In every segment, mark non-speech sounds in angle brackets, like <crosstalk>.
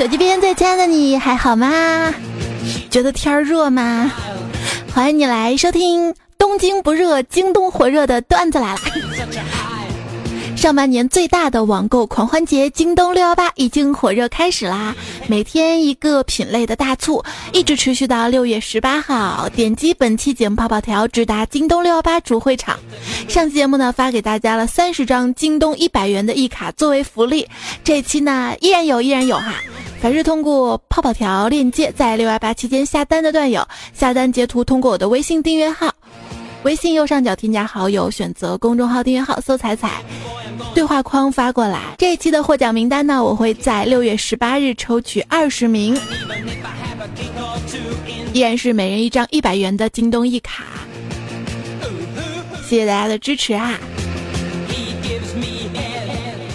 手机边最亲爱的你还好吗？觉得天儿热吗？欢迎你来收听东京不热，京东火热的段子来了。上半年最大的网购狂欢节，京东六幺八已经火热开始啦！每天一个品类的大促，一直持续到六月十八号。点击本期节目泡泡条，直达京东六幺八主会场。上期节目呢，发给大家了三十张京东一百元的一卡作为福利，这期呢依然有，依然有哈！凡是通过泡泡条链接在六幺八期间下单的段友，下单截图通过我的微信订阅号，微信右上角添加好友，选择公众号订阅号搜“彩彩”。对话框发过来，这一期的获奖名单呢，我会在六月十八日抽取二十名，依然是每人一张一百元的京东一卡，谢谢大家的支持啊！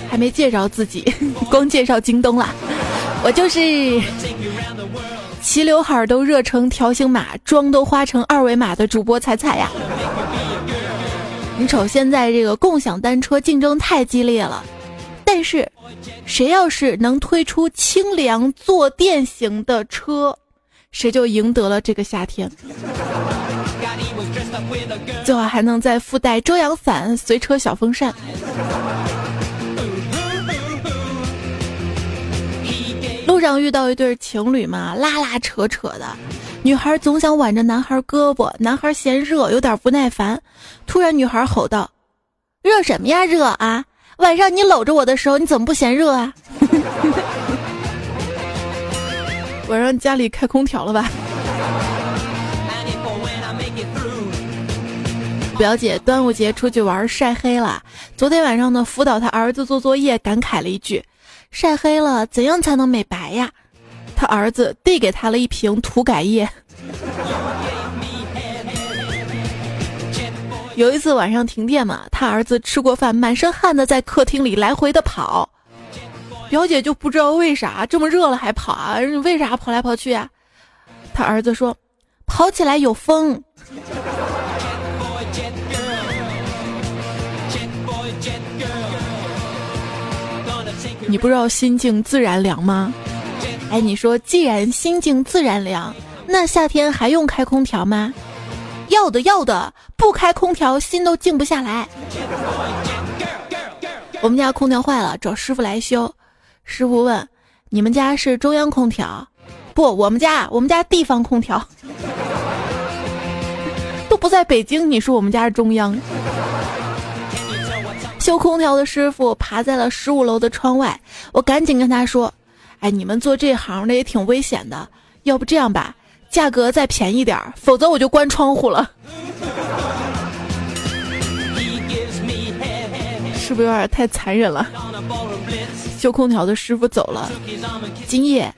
还没介绍自己，<laughs> 光介绍京东了，我就是齐刘海都热成条形码，妆都花成二维码的主播彩彩呀。你瞅，现在这个共享单车竞争太激烈了，但是，谁要是能推出清凉坐垫型的车，谁就赢得了这个夏天。最好还能再附带遮阳伞、随车小风扇。路上遇到一对情侣嘛，拉拉扯扯的。女孩总想挽着男孩胳膊，男孩嫌热，有点不耐烦。突然，女孩吼道：“热什么呀，热啊！晚上你搂着我的时候，你怎么不嫌热啊？” <laughs> 晚上家里开空调了吧？表姐端午节出去玩晒黑了，昨天晚上呢辅导她儿子做作业，感慨了一句：“晒黑了怎样才能美白呀？”他儿子递给他了一瓶涂改液。有一次晚上停电嘛，他儿子吃过饭，满身汗的在客厅里来回的跑。表姐就不知道为啥这么热了还跑啊？为啥跑来跑去啊？他儿子说：“跑起来有风。”你不知道心静自然凉吗？哎，你说，既然心静自然凉，那夏天还用开空调吗？要的，要的，不开空调心都静不下来。我们家空调坏了，找师傅来修。师傅问：“你们家是中央空调？”不，我们家，我们家地方空调，<laughs> 都不在北京。你说我们家是中央？修空调的师傅爬在了十五楼的窗外，我赶紧跟他说。哎，你们做这行的也挺危险的，要不这样吧，价格再便宜点儿，否则我就关窗户了。是不是有点太残忍了？修空调的师傅走了。今夜，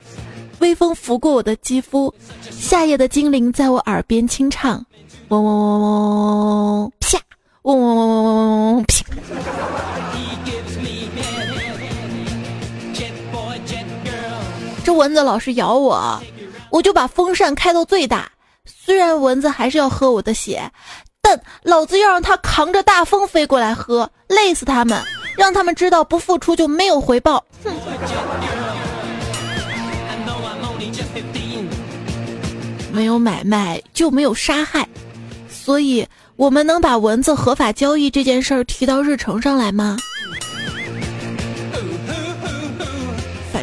微风拂过我的肌肤，夏夜的精灵在我耳边轻唱，嗡嗡嗡嗡嗡嗡，啪，嗡嗡嗡嗡嗡嗡嗡，啪。蚊子老是咬我，我就把风扇开到最大。虽然蚊子还是要喝我的血，但老子要让它扛着大风飞过来喝，累死他们，让他们知道不付出就没有回报。哼！<laughs> 没有买卖就没有杀害，所以我们能把蚊子合法交易这件事儿提到日程上来吗？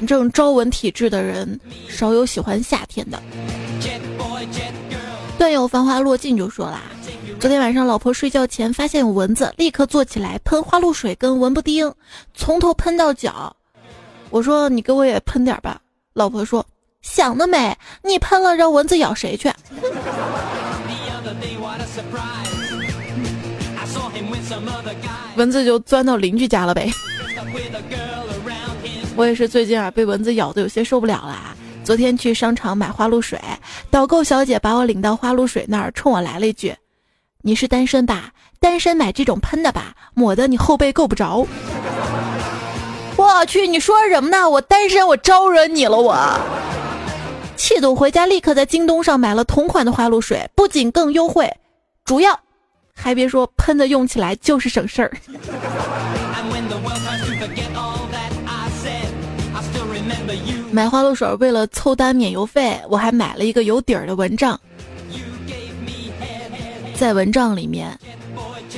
正招蚊体质的人少有喜欢夏天的。段友繁花落尽就说啦，昨天晚上老婆睡觉前发现有蚊子，立刻坐起来喷花露水跟蚊不叮，从头喷到脚。我说你给我也喷点吧，老婆说想得美，你喷了让蚊子咬谁去？蚊子就钻到邻居家了呗。我也是最近啊，被蚊子咬的有些受不了了。昨天去商场买花露水，导购小姐把我领到花露水那儿，冲我来了一句：“你是单身吧？单身买这种喷的吧，抹的你后背够不着。”我去，你说什么呢？我单身，我招惹你了？我气得我回家立刻在京东上买了同款的花露水，不仅更优惠，主要还别说喷的用起来就是省事儿。<laughs> 买花露水为了凑单免邮费，我还买了一个有底儿的蚊帐。在蚊帐里面，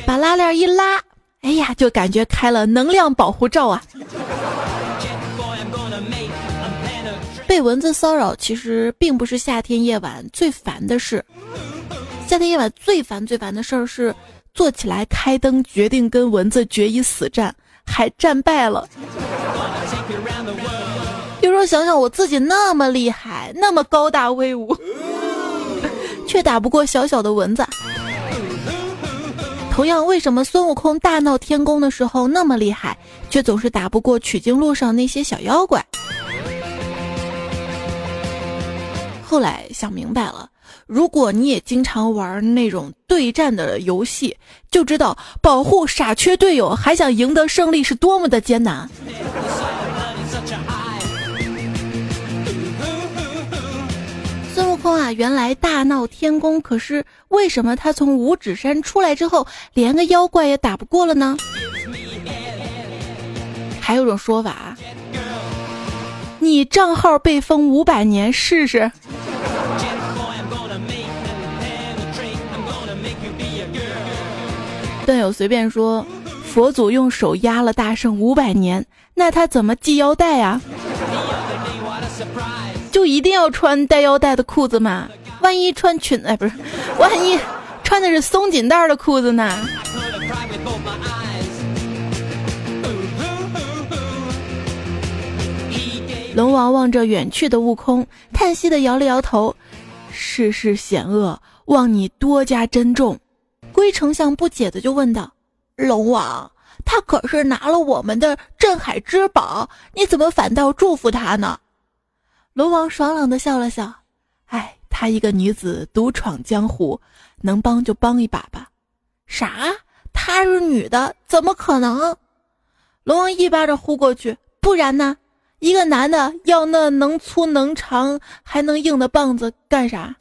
把拉链一拉，哎呀，就感觉开了能量保护罩啊！被蚊子骚扰其实并不是夏天夜晚最烦的事，夏天夜晚最烦最烦的事儿是坐起来开灯，决定跟蚊子决一死战，还战败了。想想，我自己那么厉害，那么高大威武，却打不过小小的蚊子。同样，为什么孙悟空大闹天宫的时候那么厉害，却总是打不过取经路上那些小妖怪？后来想明白了，如果你也经常玩那种对战的游戏，就知道保护傻缺队友还想赢得胜利是多么的艰难。孙悟空啊，原来大闹天宫，可是为什么他从五指山出来之后，连个妖怪也打不过了呢？还有种说法，你账号被封五百年试试。段友随便说，佛祖用手压了大圣五百年，那他怎么系腰带啊？就一定要穿带腰带的裤子吗？万一穿裙哎，不是，万一穿的是松紧带的裤子呢？龙王望着远去的悟空，叹息的摇了摇头：“世事险恶，望你多加珍重。”龟丞相不解的就问道：“龙王，他可是拿了我们的镇海之宝，你怎么反倒祝福他呢？”龙王爽朗的笑了笑，哎，她一个女子独闯江湖，能帮就帮一把吧。啥？她是女的，怎么可能？龙王一巴掌呼过去，不然呢？一个男的要那能粗能长还能硬的棒子干啥？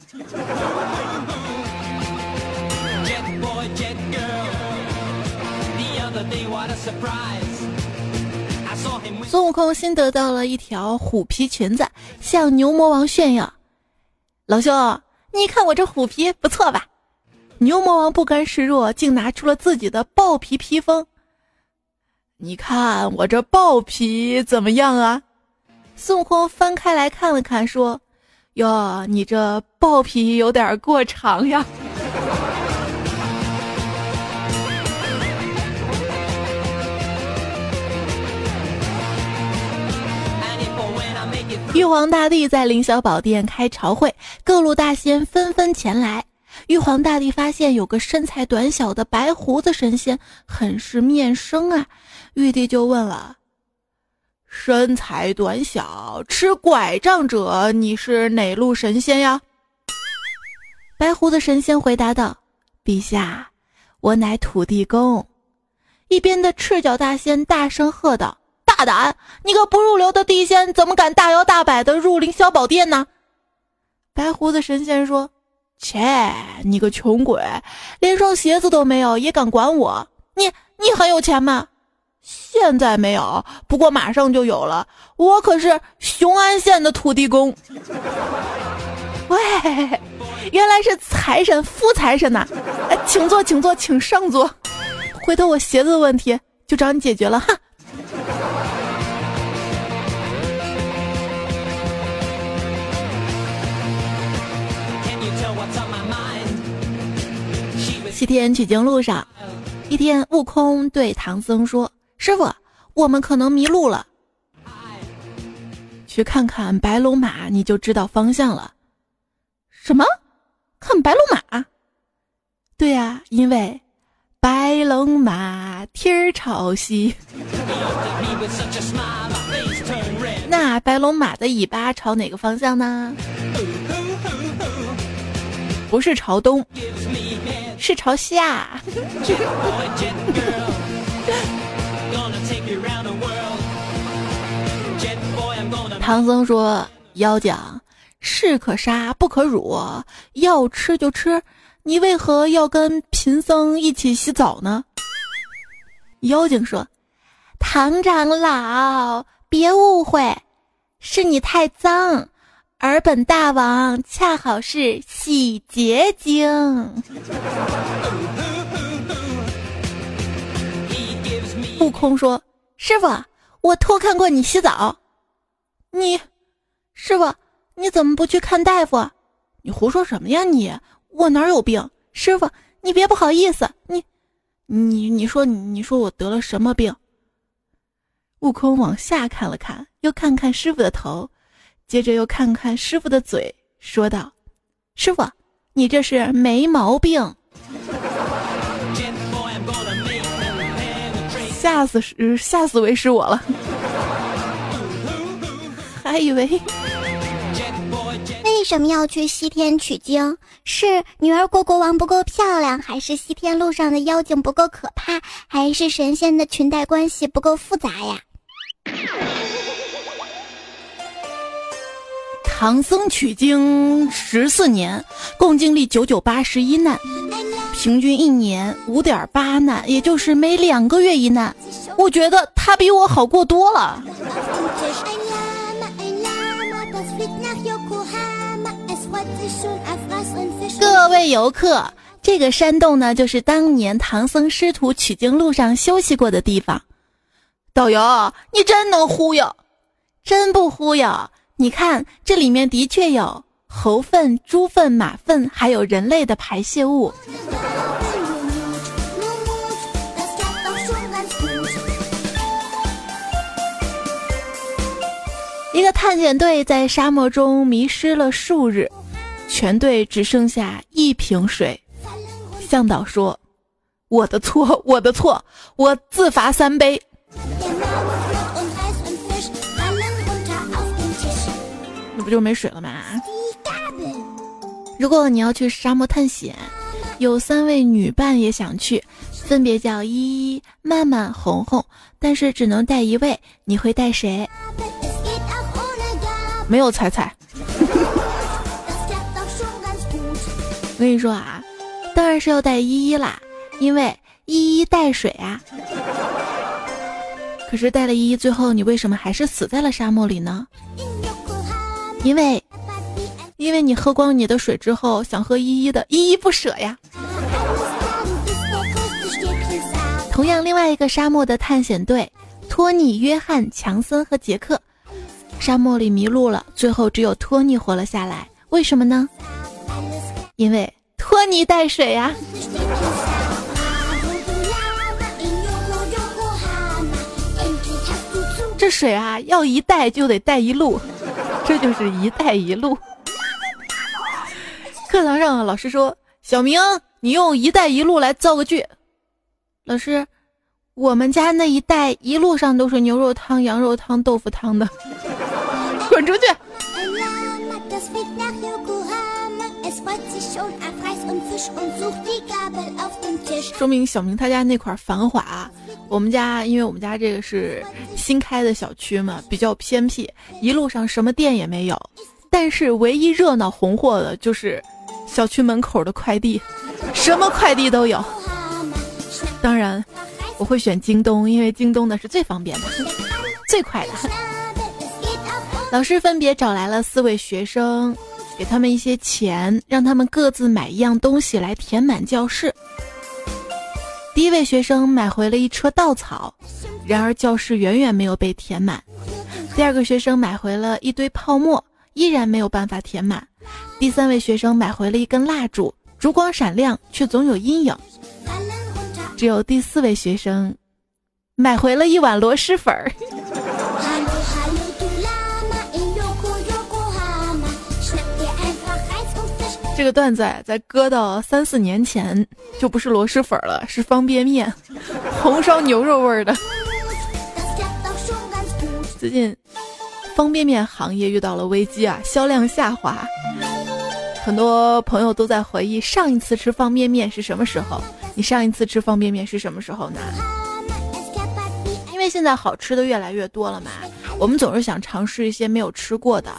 孙悟空新得到了一条虎皮裙子，向牛魔王炫耀：“老兄，你看我这虎皮不错吧？”牛魔王不甘示弱，竟拿出了自己的豹皮披风。你看我这豹皮怎么样啊？孙悟空翻开来看了看，说：“哟，你这豹皮有点过长呀。”玉皇大帝在凌霄宝殿开朝会，各路大仙纷纷前来。玉皇大帝发现有个身材短小的白胡子神仙，很是面生啊。玉帝就问了：“身材短小、持拐杖者，你是哪路神仙呀？”白胡子神仙回答道：“陛下，我乃土地公。”一边的赤脚大仙大声喝道。大胆！你个不入流的地仙，怎么敢大摇大摆的入凌霄宝殿呢？白胡子神仙说：“切，你个穷鬼，连双鞋子都没有，也敢管我？你你很有钱吗？现在没有，不过马上就有了。我可是雄安县的土地公。喂，原来是财神，富财神呐！哎，请坐，请坐，请上座。回头我鞋子的问题就找你解决了哈。”七天取经路上，一天，悟空对唐僧说：“师傅，我们可能迷路了，去看看白龙马，你就知道方向了。”什么？看白龙马？对呀，因为白龙马天儿朝西。<laughs> 那白龙马的尾巴朝哪个方向呢？不是朝东。是朝下。<laughs> 唐僧说：“妖精，士可杀不可辱，要吃就吃。你为何要跟贫僧一起洗澡呢？”妖精说：“唐长老，别误会，是你太脏，而本大王恰好是洗洁精。悟空说：“师傅，我偷看过你洗澡。”你，师傅，你怎么不去看大夫？你胡说什么呀你！我哪有病？师傅，你别不好意思。你，你，你说，你说我得了什么病？悟空往下看了看，又看看师傅的头，接着又看看师傅的嘴，说道：“师傅，你这是没毛病。<laughs> ”吓死是吓死为师我了，<laughs> 还以为。为什么要去西天取经？是女儿国国王不够漂亮，还是西天路上的妖精不够可怕，还是神仙的裙带关系不够复杂呀？唐僧取经十四年，共经历九九八十一难，平均一年五点八难，也就是每两个月一难。我觉得他比我好过多了。各位游客，这个山洞呢，就是当年唐僧师徒取经路上休息过的地方。导游，你真能忽悠，真不忽悠。你看，这里面的确有猴粪、猪粪、马粪，还有人类的排泄物。一个探险队在沙漠中迷失了数日，全队只剩下一瓶水。向导说：“我的错，我的错，我自罚三杯。”不就没水了吗？如果你要去沙漠探险，有三位女伴也想去，分别叫依依、曼曼、红红，但是只能带一位，你会带谁？没有彩彩。我跟你说啊，当然是要带依依啦，因为依依带水啊。可是带了依依，最后你为什么还是死在了沙漠里呢？因为，因为你喝光你的水之后，想喝依依的，依依不舍呀。同样，另外一个沙漠的探险队，托尼、约翰、强森和杰克，沙漠里迷路了，最后只有托尼活了下来。为什么呢？因为托尼带水呀。这水啊，要一带就得带一路。这就是“一带一路”。<laughs> 课堂上，老师说：“小明，你用‘一带一路’来造个句。”老师，我们家那一带一路上都是牛肉汤、羊肉汤、豆腐汤的，<laughs> 滚出去！说明小明他家那块繁华，我们家因为我们家这个是新开的小区嘛，比较偏僻，一路上什么店也没有，但是唯一热闹红火的就是小区门口的快递，<laughs> 什么快递都有。当然，我会选京东，因为京东的是最方便的、最快的。老师分别找来了四位学生。给他们一些钱，让他们各自买一样东西来填满教室。第一位学生买回了一车稻草，然而教室远远没有被填满。第二个学生买回了一堆泡沫，依然没有办法填满。第三位学生买回了一根蜡烛，烛光闪亮，却总有阴影。只有第四位学生买回了一碗螺蛳粉儿。这个段子在搁到三四年前就不是螺蛳粉了，是方便面，红烧牛肉味儿的。最近方便面行业遇到了危机啊，销量下滑，很多朋友都在回忆上一次吃方便面是什么时候。你上一次吃方便面是什么时候呢？因为现在好吃的越来越多了嘛，我们总是想尝试一些没有吃过的。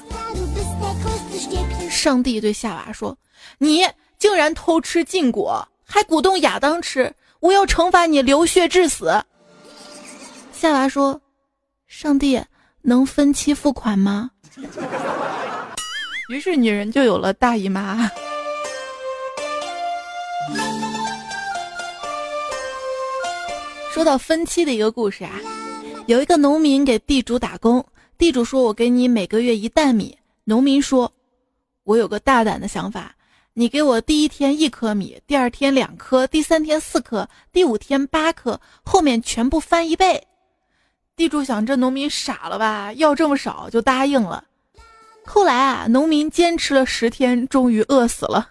上帝对夏娃说。你竟然偷吃禁果，还鼓动亚当吃！我要惩罚你，流血致死。夏娃说：“上帝能分期付款吗？” <laughs> 于是女人就有了大姨妈。<laughs> 说到分期的一个故事啊，有一个农民给地主打工，地主说：“我给你每个月一担米。”农民说：“我有个大胆的想法，你给我第一天一颗米，第二天两颗，第三天四颗，第五天八颗，后面全部翻一倍。”地主想，这农民傻了吧？要这么少就答应了。后来啊，农民坚持了十天，终于饿死了。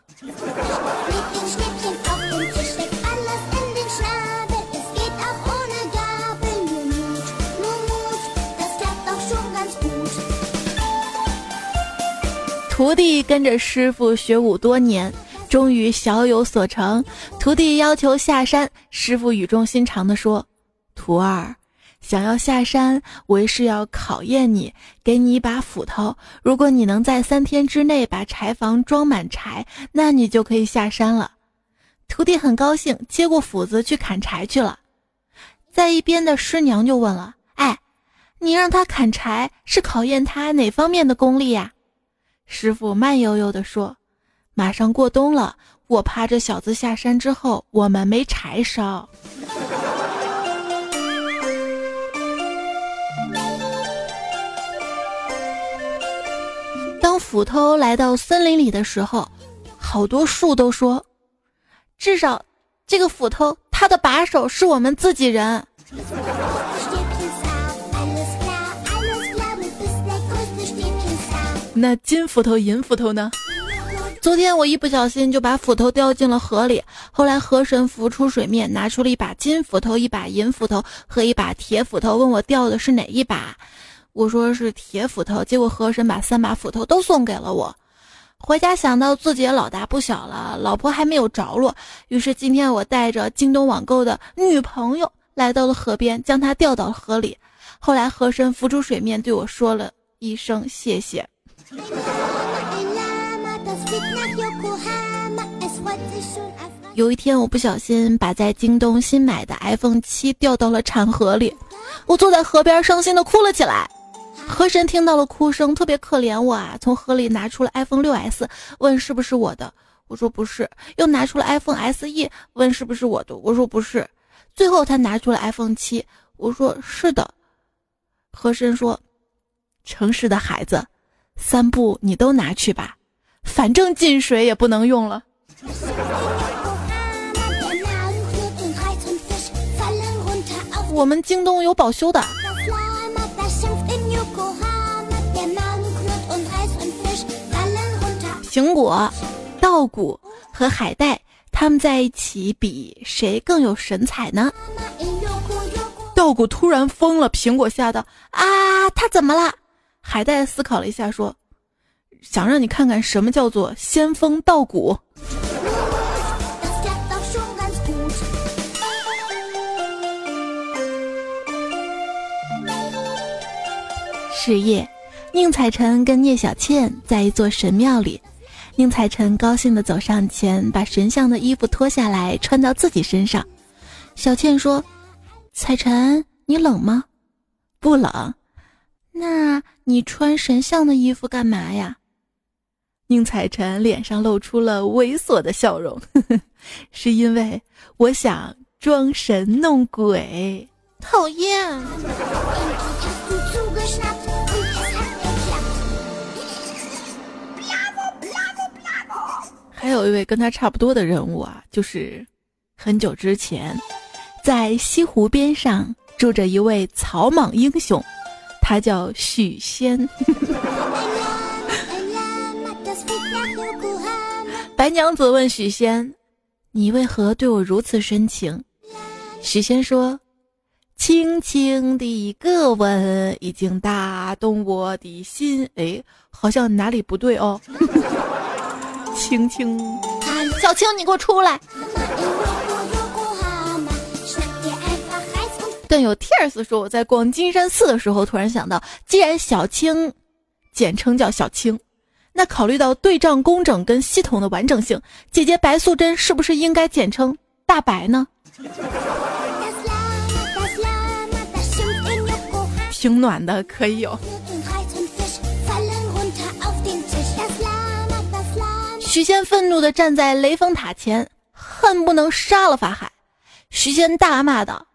徒弟跟着师傅学武多年，终于小有所成。徒弟要求下山，师傅语重心长地说：“徒儿，想要下山，为师要考验你，给你一把斧头。如果你能在三天之内把柴房装满柴，那你就可以下山了。”徒弟很高兴，接过斧子去砍柴去了。在一边的师娘就问了：“哎，你让他砍柴，是考验他哪方面的功力呀？”师傅慢悠悠地说：“马上过冬了，我怕这小子下山之后我们没柴烧。”当斧头来到森林里的时候，好多树都说：“至少，这个斧头它的把手是我们自己人。”那金斧头、银斧头呢？昨天我一不小心就把斧头掉进了河里，后来河神浮出水面，拿出了一把金斧头、一把银斧头和一把铁斧头，问我掉的是哪一把。我说是铁斧头，结果河神把三把斧头都送给了我。回家想到自己也老大不小了，老婆还没有着落，于是今天我带着京东网购的女朋友来到了河边，将她掉到了河里。后来河神浮出水面，对我说了一声谢谢。有一天，我不小心把在京东新买的 iPhone 七掉到了产河里，我坐在河边伤心的哭了起来。河神听到了哭声，特别可怜我啊，从河里拿出了 iPhone 六 S，问是不是我的，我说不是，又拿出了 iPhone SE，问是不是我的，我说不是，最后他拿出了 iPhone 七，我说是的。河神说：“诚实的孩子。”三部你都拿去吧，反正进水也不能用了。我们京东有保修的。苹果、稻谷和海带，他们在一起比谁更有神采呢？稻谷突然疯了，苹果吓到啊！他怎么了？海带思考了一下，说：“想让你看看什么叫做仙风道骨。”是夜，宁采臣跟聂小倩在一座神庙里。宁采臣高兴地走上前，把神像的衣服脱下来穿到自己身上。小倩说：“采臣，你冷吗？”“不冷。”那你穿神像的衣服干嘛呀？宁采臣脸上露出了猥琐的笑容，呵呵，是因为我想装神弄鬼。讨厌。还有一位跟他差不多的人物啊，就是很久之前，在西湖边上住着一位草莽英雄。他叫许仙。<laughs> 白娘子问许仙：“你为何对我如此深情？”许仙说：“轻轻的一个吻，已经打动我的心。”哎，好像哪里不对哦。<laughs> 轻轻，小青，你给我出来。段友 tears 说我在逛金山寺的时候突然想到，既然小青，简称叫小青，那考虑到对仗工整跟系统的完整性，姐姐白素贞是不是应该简称大白呢？<laughs> 挺暖的，可以有。许仙愤怒的站在雷峰塔前，恨不能杀了法海。徐仙大骂道。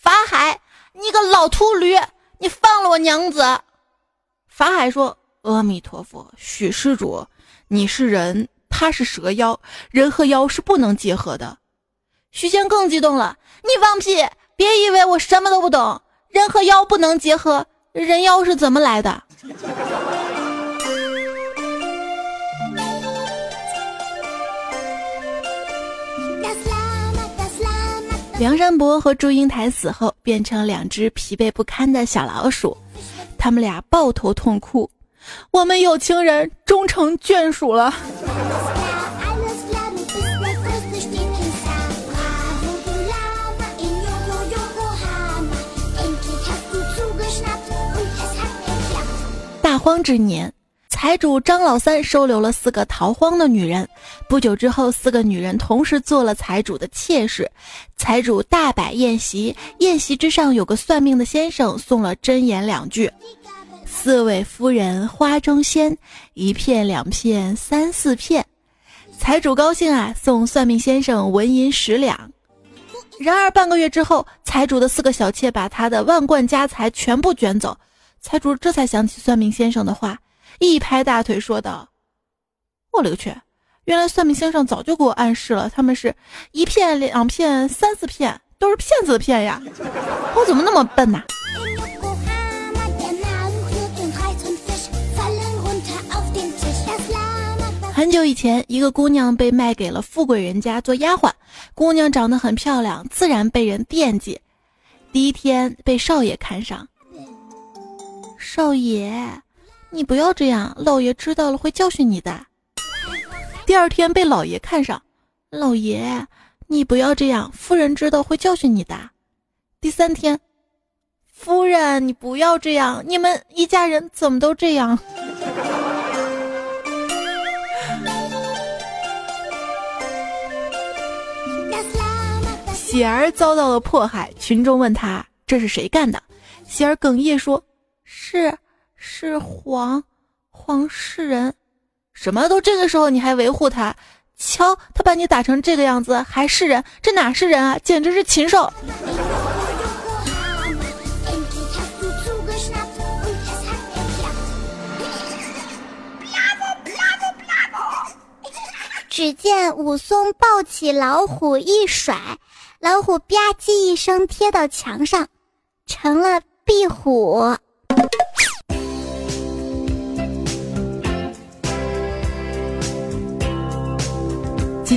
法海，你个老秃驴，你放了我娘子！”法海说：“阿弥陀佛，许施主，你是人，他是蛇妖，人和妖是不能结合的。”许仙更激动了：“你放屁！别以为我什么都不懂，人和妖不能结合，人妖是怎么来的？”梁山伯和祝英台死后，变成两只疲惫不堪的小老鼠，他们俩抱头痛哭：“我们有情人终成眷属了。”大荒之年。财主张老三收留了四个逃荒的女人，不久之后，四个女人同时做了财主的妾室。财主大摆宴席，宴席之上有个算命的先生送了真言两句：“四位夫人花中仙，一片两片三四片。”财主高兴啊，送算命先生纹银十两。然而半个月之后，财主的四个小妾把他的万贯家财全部卷走，财主这才想起算命先生的话。一拍大腿说道：“我勒个去！原来算命先生早就给我暗示了，他们是一片、两片、三四片，都是骗子的骗呀！我怎么那么笨呐？”很久以前，一个姑娘被卖给了富贵人家做丫鬟。姑娘长得很漂亮，自然被人惦记。第一天被少爷看上，少爷。你不要这样，老爷知道了会教训你的。第二天被老爷看上，老爷，你不要这样，夫人知道会教训你的。第三天，夫人你不要这样，你们一家人怎么都这样？喜儿遭到了迫害，群众问他这是谁干的，喜儿哽咽说：“是。”是黄，黄世仁，什么都这个时候你还维护他？瞧他把你打成这个样子，还是人？这哪是人啊？简直是禽兽！只见武松抱起老虎一甩，老虎吧唧一声贴到墙上，成了壁虎。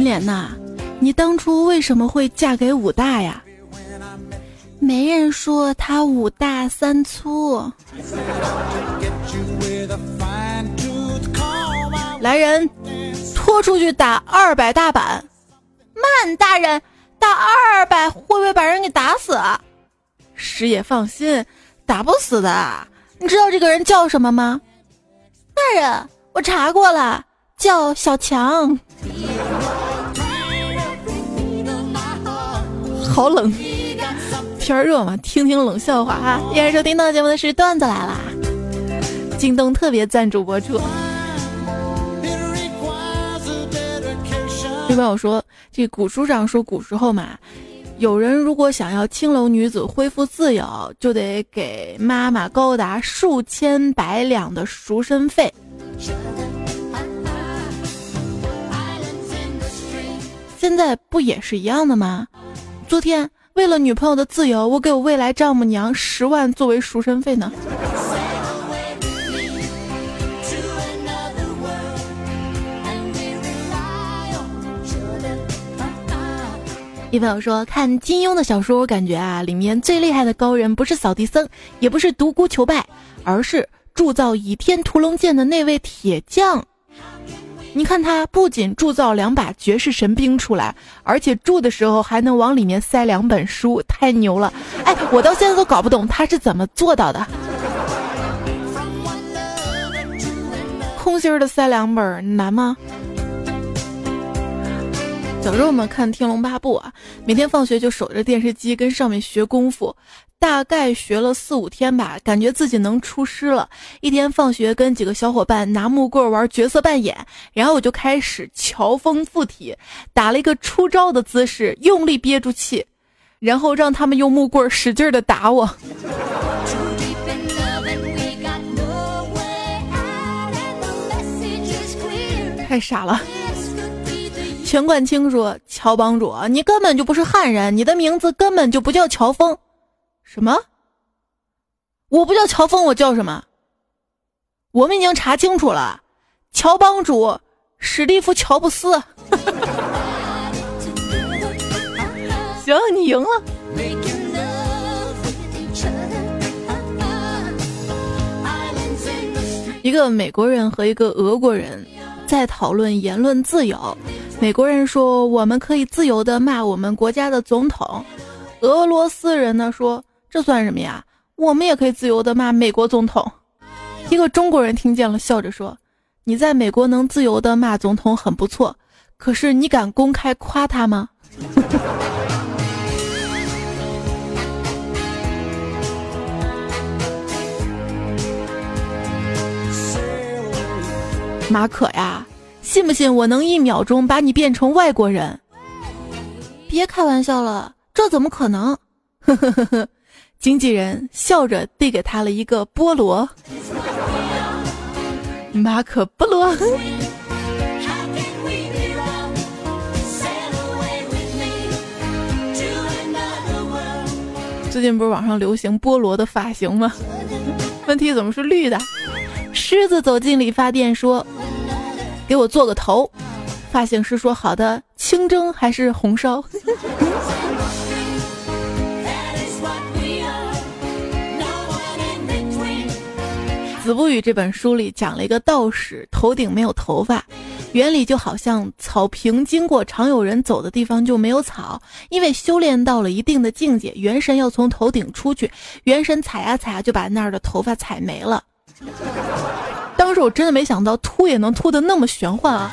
莲呐，你当初为什么会嫁给武大呀？没人说他武大三粗。来人，拖出去打二百大板。慢，大人，打二百会不会把人给打死？师爷放心，打不死的。你知道这个人叫什么吗？大人，我查过了，叫小强。好冷，天儿热嘛，听听冷笑话哈。依然收听到节目的是段子来啦，京东特别赞助播出。有朋友说，这古书上说古时候嘛，有人如果想要青楼女子恢复自由，就得给妈妈高达数千百两的赎身费。现在不也是一样的吗？昨天为了女朋友的自由，我给我未来丈母娘十万作为赎身费呢。一朋友说看金庸的小说，我感觉啊，里面最厉害的高人不是扫地僧，也不是独孤求败，而是铸造倚天屠龙剑的那位铁匠。你看他不仅铸造两把绝世神兵出来，而且铸的时候还能往里面塞两本书，太牛了！哎，我到现在都搞不懂他是怎么做到的。空心儿的塞两本难吗？小时候我们看《天龙八部》啊，每天放学就守着电视机跟上面学功夫，大概学了四五天吧，感觉自己能出师了。一天放学跟几个小伙伴拿木棍玩角色扮演，然后我就开始乔峰附体，打了一个出招的姿势，用力憋住气，然后让他们用木棍使劲的打我。<laughs> 太傻了。钱冠清说：“乔帮主，你根本就不是汉人，你的名字根本就不叫乔峰。什么？我不叫乔峰，我叫什么？我们已经查清楚了，乔帮主史蒂夫·乔布斯。<laughs> 行，你赢了。一个美国人和一个俄国人在讨论言论自由。”美国人说：“我们可以自由的骂我们国家的总统。”俄罗斯人呢说：“这算什么呀？我们也可以自由的骂美国总统。”一个中国人听见了，笑着说：“你在美国能自由的骂总统很不错，可是你敢公开夸他吗？” <laughs> 马可呀。信不信我能一秒钟把你变成外国人？别开玩笑了，这怎么可能？呵呵呵呵，经纪人笑着递给他了一个菠萝，马可波罗。最近不是网上流行菠萝的发型吗？问题怎么是绿的？狮子走进理发店说。给我做个头，发型师说好的，清蒸还是红烧？子不语这本书里讲了一个道士头顶没有头发，原理就好像草坪经过常有人走的地方就没有草，因为修炼到了一定的境界，元神要从头顶出去，元神踩呀踩呀就把那儿的头发踩没了。<laughs> 当时我真的没想到秃也能秃的那么玄幻啊！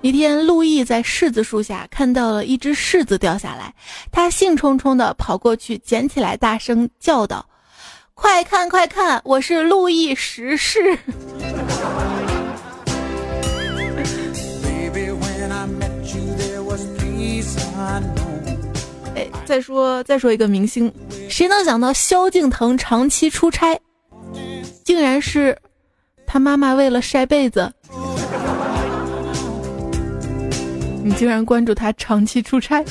一天，陆毅在柿子树下看到了一只柿子掉下来，他兴冲冲的跑过去捡起来，大声叫道：“快看快看，我是路易十世！”哎，再说再说一个明星，谁能想到萧敬腾长期出差？竟然是他妈妈为了晒被子，你竟然关注他长期出差，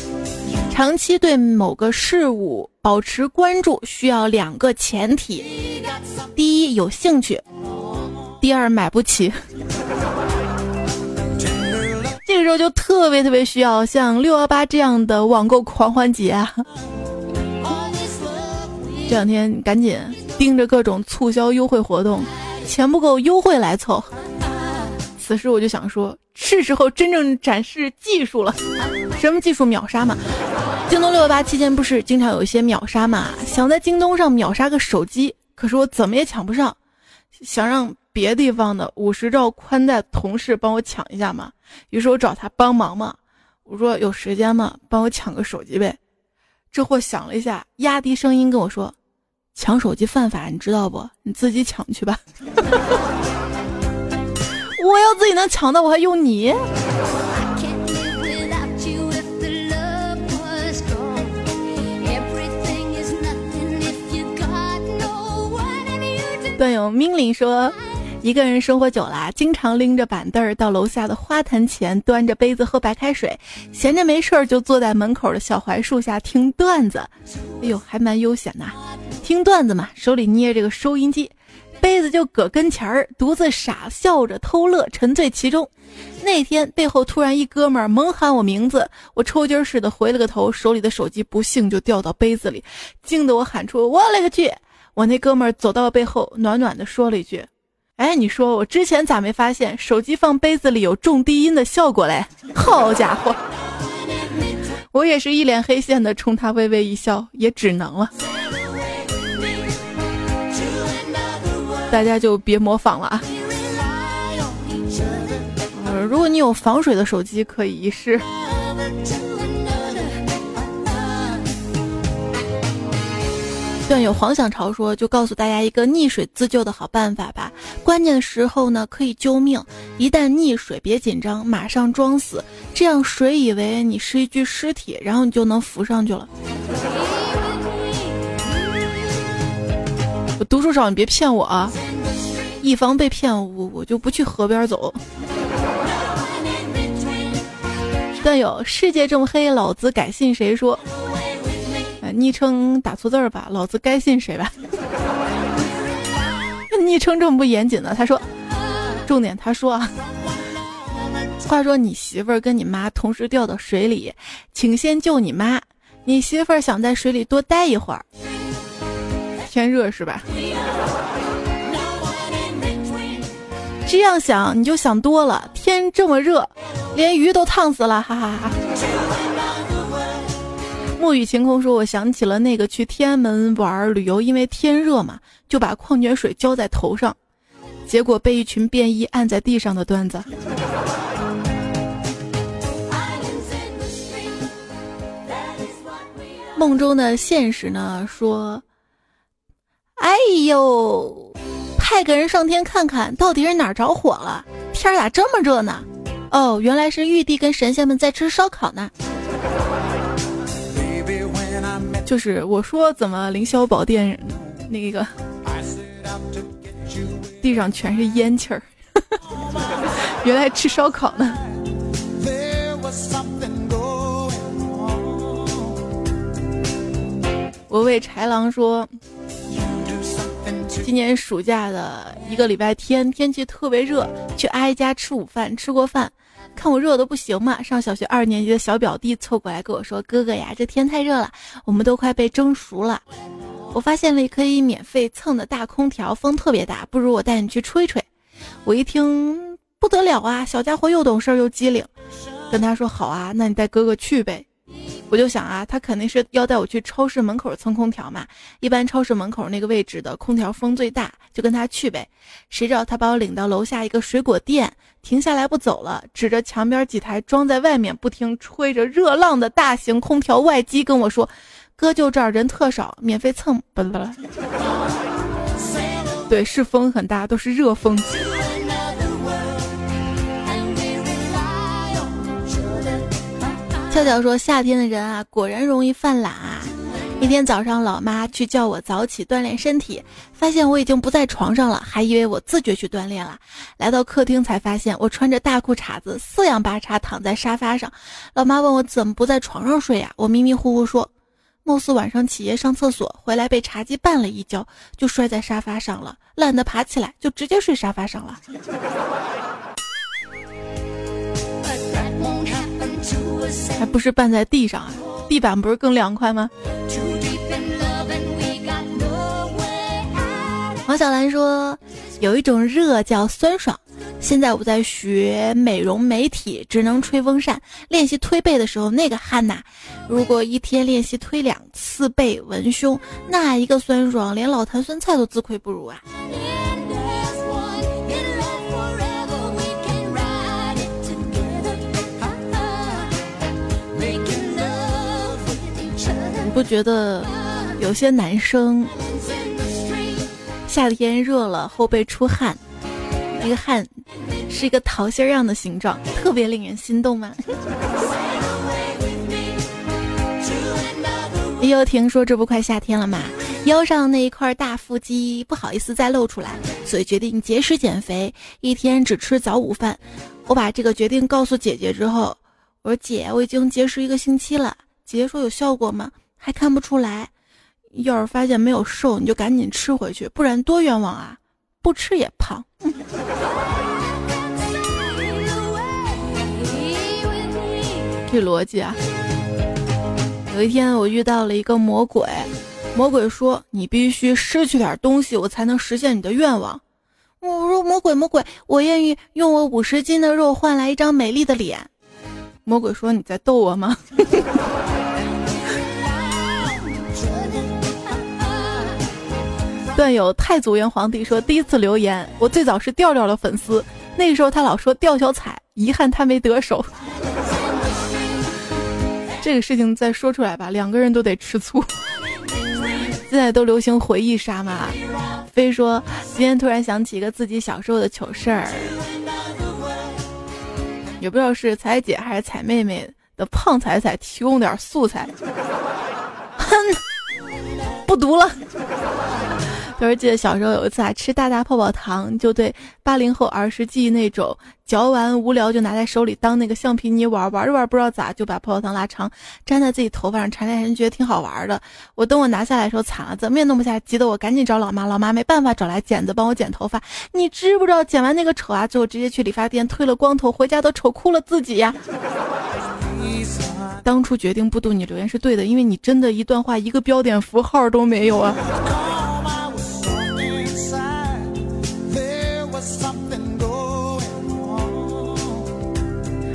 长期对某个事物保持关注需要两个前提：第一有兴趣，第二买不起。<laughs> 这个时候就特别特别需要像六幺八这样的网购狂欢节啊！<laughs> 这两天赶紧。盯着各种促销优惠活动，钱不够优惠来凑。此时我就想说，是时候真正展示技术了。什么技术？秒杀嘛！京东六幺八期间不是经常有一些秒杀嘛？想在京东上秒杀个手机，可是我怎么也抢不上。想让别地方的五十兆宽带同事帮我抢一下嘛？于是我找他帮忙嘛。我说有时间吗？帮我抢个手机呗。这货想了一下，压低声音跟我说。抢手机犯法，你知道不？你自己抢去吧。<laughs> 我要自己能抢到，我还用你？段友命令说。一个人生活久了，经常拎着板凳儿到楼下的花坛前，端着杯子喝白开水，闲着没事儿就坐在门口的小槐树下听段子。哎呦，还蛮悠闲呐！听段子嘛，手里捏着个收音机，杯子就搁跟前儿，独自傻笑着偷乐，沉醉其中。那天背后突然一哥们儿猛喊我名字，我抽筋似的回了个头，手里的手机不幸就掉到杯子里，惊得我喊出：“我勒个去！”我那哥们儿走到背后，暖暖的说了一句。哎，你说我之前咋没发现手机放杯子里有重低音的效果嘞？好家伙，我也是一脸黑线的冲他微微一笑，也只能了。大家就别模仿了啊！如果你有防水的手机，可以一试。段友黄想潮说：“就告诉大家一个溺水自救的好办法吧，关键时候呢可以救命，一旦溺水别紧张，马上装死，这样水以为你是一具尸体，然后你就能浮上去了。”我读书少，你别骗我啊！以防被骗，我我就不去河边走。段友，世界这么黑，老子改信谁说？昵称打错字儿吧，老子该信谁吧？<laughs> 昵称这么不严谨呢？他说，重点他说啊，话说你媳妇儿跟你妈同时掉到水里，请先救你妈。你媳妇儿想在水里多待一会儿，天热是吧？这样想你就想多了，天这么热，连鱼都烫死了，哈哈哈。沐雨晴空说：“我想起了那个去天安门玩旅游，因为天热嘛，就把矿泉水浇在头上，结果被一群便衣按在地上的段子。”梦中的现实呢？说：“哎呦，派个人上天看看到底是哪儿着火了？天咋这么热呢？哦，原来是玉帝跟神仙们在吃烧烤呢。”就是我说怎么凌霄宝殿那个地上全是烟气儿，原来吃烧烤呢。我为豺狼说，今年暑假的一个礼拜天，天气特别热，去阿姨家吃午饭，吃过饭。看我热的不行嘛！上小学二年级的小表弟凑过来跟我说：“哥哥呀，这天太热了，我们都快被蒸熟了。”我发现了可以免费蹭的大空调，风特别大，不如我带你去吹吹。我一听不得了啊，小家伙又懂事又机灵，跟他说：“好啊，那你带哥哥去呗。”我就想啊，他肯定是要带我去超市门口蹭空调嘛。一般超市门口那个位置的空调风最大，就跟他去呗。谁知道他把我领到楼下一个水果店，停下来不走了，指着墙边几台装在外面不停吹着热浪的大型空调外机跟我说：“哥就这儿人特少，免费蹭。”不不，对，是风很大，都是热风。俏俏说：“夏天的人啊，果然容易犯懒啊。一天早上，老妈去叫我早起锻炼身体，发现我已经不在床上了，还以为我自觉去锻炼了。来到客厅才发现，我穿着大裤衩子，四仰八叉躺在沙发上。老妈问我怎么不在床上睡呀？我迷迷糊糊说，貌似晚上起夜上厕所回来被茶几绊了一跤，就摔在沙发上了，懒得爬起来，就直接睡沙发上了。”还不是绊在地上啊？地板不是更凉快吗？王小兰说，有一种热叫酸爽。现在我在学美容美体，只能吹风扇。练习推背的时候，那个汗呐！如果一天练习推两次背文胸，那一个酸爽，连老坛酸菜都自愧不如啊！不觉得有些男生夏天热了后背出汗，那个汗是一个桃心样的形状，特别令人心动吗？<laughs> 又听说这不快夏天了嘛，腰上那一块大腹肌不好意思再露出来，所以决定节食减肥，一天只吃早午饭。我把这个决定告诉姐姐之后，我说姐，我已经节食一个星期了。姐姐说有效果吗？还看不出来，要是发现没有瘦，你就赶紧吃回去，不然多冤枉啊！不吃也胖。<laughs> 这逻辑啊！有一天我遇到了一个魔鬼，魔鬼说：“你必须失去点东西，我才能实现你的愿望。”我说：“魔鬼，魔鬼，我愿意用我五十斤的肉换来一张美丽的脸。”魔鬼说：“你在逗我吗？” <laughs> 段友太祖元皇帝说：“第一次留言，我最早是调调的粉丝，那个时候他老说吊小彩，遗憾他没得手。这个事情再说出来吧，两个人都得吃醋。”现在都流行回忆杀嘛。非说今天突然想起一个自己小时候的糗事儿，也不知道是彩姐还是彩妹妹的胖彩彩提供点素材。<laughs> 哼，不读了。就是记得小时候有一次啊，吃大大泡泡糖，就对八零后儿时记忆那种，嚼完无聊就拿在手里当那个橡皮泥玩，玩着玩不知道咋就把泡泡糖拉长，粘在自己头发上缠来缠，觉得挺好玩的。我等我拿下来的时候惨了，怎么也弄不下来，急得我赶紧找老妈，老妈没办法找来剪子帮我剪头发。你知不知道剪完那个丑啊，最后直接去理发店推了光头，回家都丑哭了自己呀。当初决定不读你留言是对的，因为你真的一段话一个标点符号都没有啊。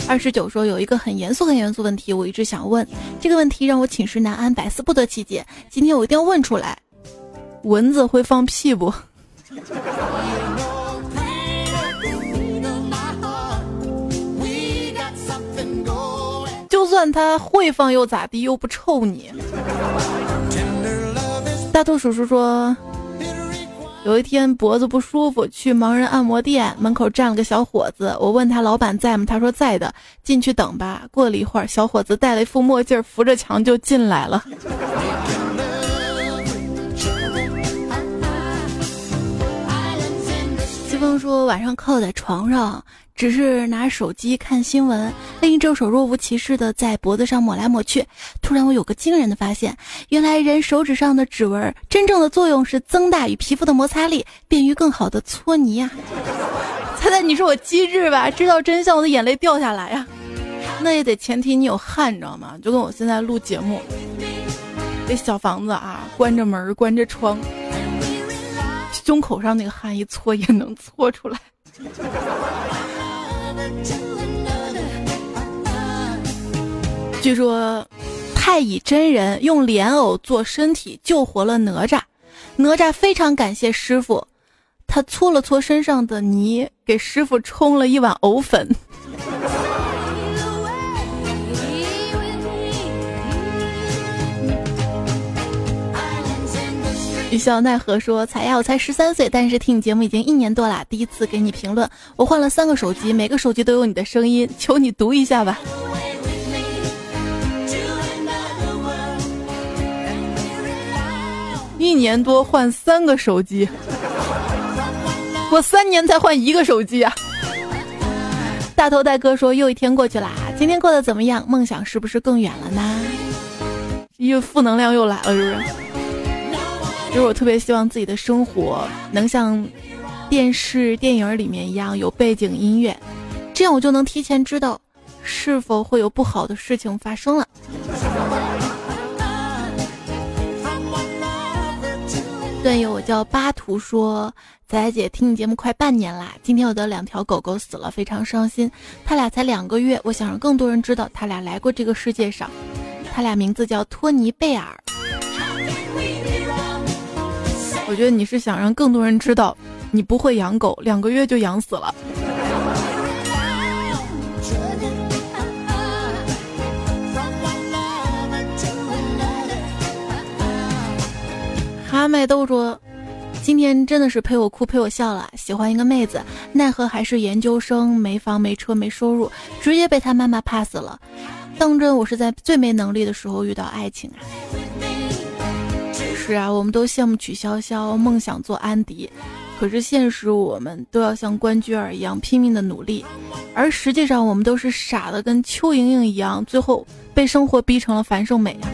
二十九说有一个很严肃很严肃问题，我一直想问，这个问题让我寝食难安，百思不得其解。今天我一定要问出来，蚊子会放屁不？就算它会放又咋地？又不臭你。大兔叔叔说。有一天脖子不舒服，去盲人按摩店门口站了个小伙子。我问他老板在吗？他说在的，进去等吧。过了一会儿，小伙子戴了一副墨镜，扶着墙就进来了。西风说晚上靠在床上。只是拿手机看新闻，另一只手若无其事的在脖子上抹来抹去。突然，我有个惊人的发现：原来人手指上的指纹真正的作用是增大与皮肤的摩擦力，便于更好的搓泥呀！<laughs> 猜猜你说我机智吧？知道真相，我的眼泪掉下来呀！那也得前提你有汗，你知道吗？就跟我现在录节目，这小房子啊，关着门，关着窗，胸口上那个汗一搓也能搓出来。<laughs> 据说，太乙真人用莲藕做身体救活了哪吒，哪吒非常感谢师傅，他搓了搓身上的泥，给师傅冲了一碗藕粉。一笑奈何说：“彩呀，我才十三岁，但是听你节目已经一年多啦。第一次给你评论，我换了三个手机，每个手机都有你的声音，求你读一下吧。”一年多换三个手机，我三年才换一个手机啊！大头大哥说：“又一天过去啦，今天过得怎么样？梦想是不是更远了呢？”因为负能量又来了，是不是？就是我特别希望自己的生活能像电视、电影里面一样有背景音乐，这样我就能提前知道是否会有不好的事情发生了。段友，我叫巴图，说仔仔姐听你节目快半年啦，今天我的两条狗狗死了，非常伤心。它俩才两个月，我想让更多人知道它俩来过这个世界上。它俩名字叫托尼贝尔。我觉得你是想让更多人知道你不会养狗，两个月就养死了。哈麦豆说，今天真的是陪我哭陪我笑了。喜欢一个妹子，奈何还是研究生，没房没车没收入，直接被他妈妈 pass 了。当真我是在最没能力的时候遇到爱情啊！是啊，我们都羡慕曲筱绡，梦想做安迪，可是现实我们都要像关雎尔一样拼命的努力，而实际上我们都是傻的跟邱莹莹一样，最后被生活逼成了樊胜美啊！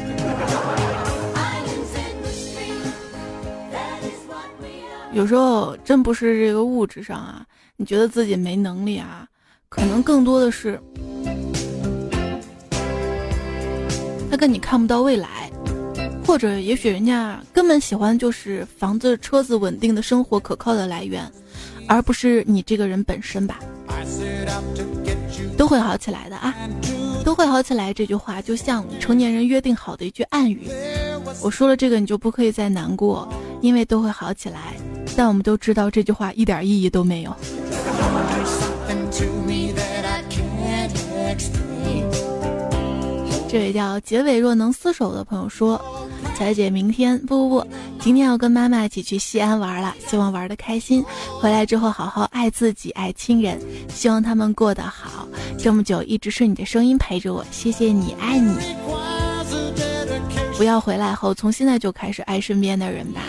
有时候真不是这个物质上啊，你觉得自己没能力啊，可能更多的是他跟你看不到未来，或者也许人家根本喜欢就是房子、车子、稳定的生活、可靠的来源，而不是你这个人本身吧。都会好起来的啊，都会好起来。这句话就像成年人约定好的一句暗语。我说了这个，你就不可以再难过，因为都会好起来。但我们都知道这句话一点意义都没有。这位叫结尾若能厮守的朋友说：“小姐，明天不不不，今天要跟妈妈一起去西安玩了，希望玩的开心。回来之后好好爱自己，爱亲人，希望他们过得好。这么久一直是你的声音陪着我，谢谢你，爱你。不要回来后，从现在就开始爱身边的人吧。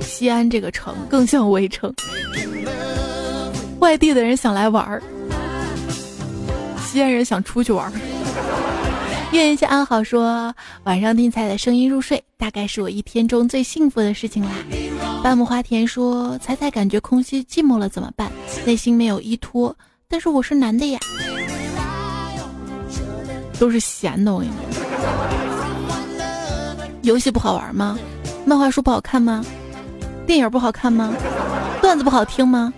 西安这个城更像围城，外地的人想来玩儿，西安人想出去玩儿。<laughs> 愿一切安好说，晚上听彩彩声音入睡，大概是我一天中最幸福的事情啦。半亩花田说，彩彩感觉空虚寂寞了怎么办？内心没有依托，但是我是男的呀。都是闲的，我跟你说。游戏不好玩吗？漫画书不好看吗？电影不好看吗？段子不好听吗？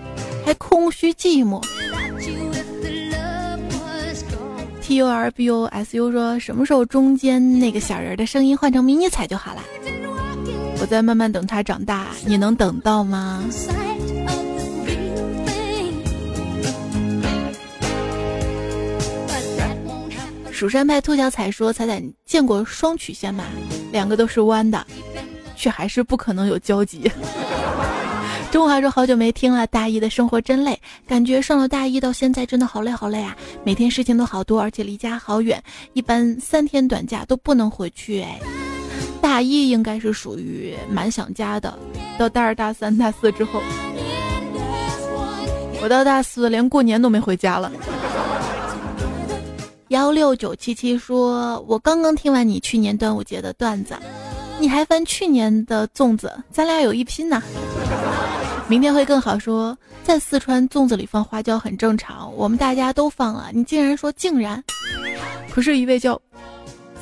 还空虚寂寞。T U R B U S U 说什么时候中间那个小人的声音换成迷你彩就好了。我在慢慢等他长大，你能等到吗？蜀山派兔小彩说：“彩彩你见过双曲线吗？两个都是弯的。”却还是不可能有交集。中午还说好久没听了，大一的生活真累，感觉上了大一到现在真的好累好累啊！每天事情都好多，而且离家好远，一般三天短假都不能回去。哎，大一应该是属于蛮想家的，到大二、大三、大四之后，我到大四连过年都没回家了。幺六九七七说，我刚刚听完你去年端午节的段子。你还翻去年的粽子，咱俩有一拼呐！明天会更好。说在四川粽子里放花椒很正常，我们大家都放了，你竟然说竟然？可是，一位叫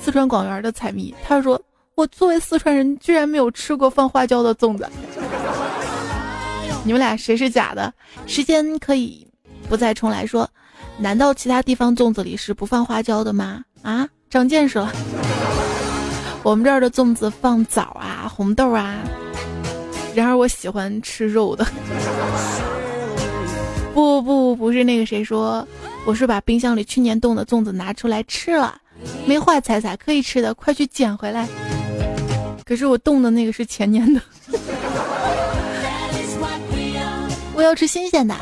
四川广元的彩迷，他说我作为四川人，居然没有吃过放花椒的粽子。你们俩谁是假的？时间可以不再重来。说，难道其他地方粽子里是不放花椒的吗？啊，长见识了。<laughs> 我们这儿的粽子放枣啊、红豆啊，然而我喜欢吃肉的。<laughs> 不不不是那个谁说，我是把冰箱里去年冻的粽子拿出来吃了，没坏，彩彩可以吃的，快去捡回来。可是我冻的那个是前年的，<laughs> 我要吃新鲜的。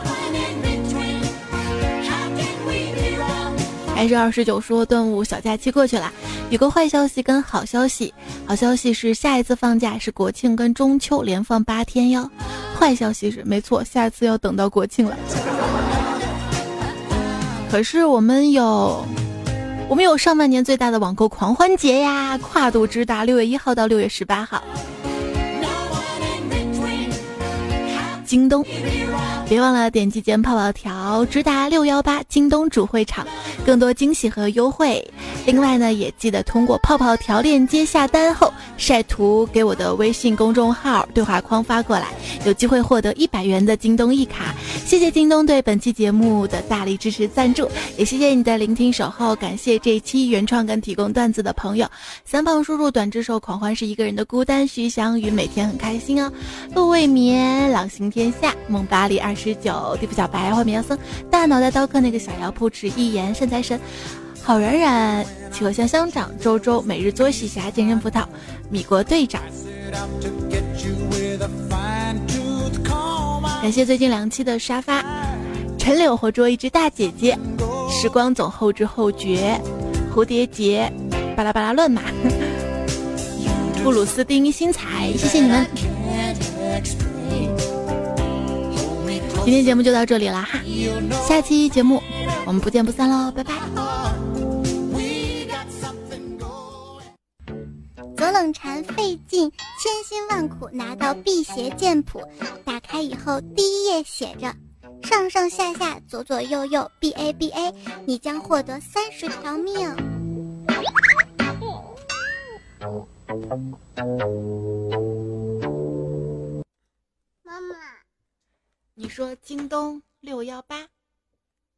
还是二十九说端午小假期过去了，有个坏消息跟好消息。好消息是下一次放假是国庆跟中秋连放八天哟。坏消息是没错，下一次要等到国庆了。可是我们有，我们有上半年最大的网购狂欢节呀，跨度之大，六月一号到六月十八号。京东，别忘了点击键泡泡条，直达六幺八京东主会场，更多惊喜和优惠。另外呢，也记得通过泡泡条链接下单后晒图给我的微信公众号对话框发过来，有机会获得一百元的京东一卡。谢谢京东对本期节目的大力支持赞助，也谢谢你的聆听守候。感谢这一期原创跟提供段子的朋友：三胖叔叔、短之手、狂欢是一个人的孤单、徐翔宇每天很开心哦，陆未眠、朗行天。天下梦巴黎二十九地府小白画面要僧。大脑袋刀客那个小妖铺持一言善财神好冉冉企鹅香香长周周每日作喜侠健身葡萄米国队长，感谢最近两期的沙发。陈柳活捉一只大姐姐，时光总后知后觉，蝴蝶结。巴拉巴拉乱码，布鲁斯丁新彩，谢谢你们。今天节目就到这里了哈，下期节目我们不见不散喽，拜拜。左冷禅费尽千辛万苦拿到辟邪剑谱，打开以后第一页写着：上上下下左左右右 B A B A，你将获得三十条命。<laughs> 你说京东六幺八，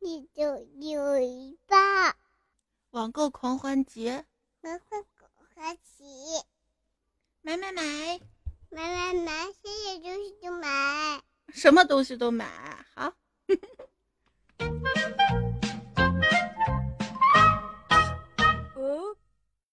你就六一八，网购狂欢节，网购狂欢节，买买买，买买买，谢谢东西都买，什么东西都买，好。<laughs> 哦、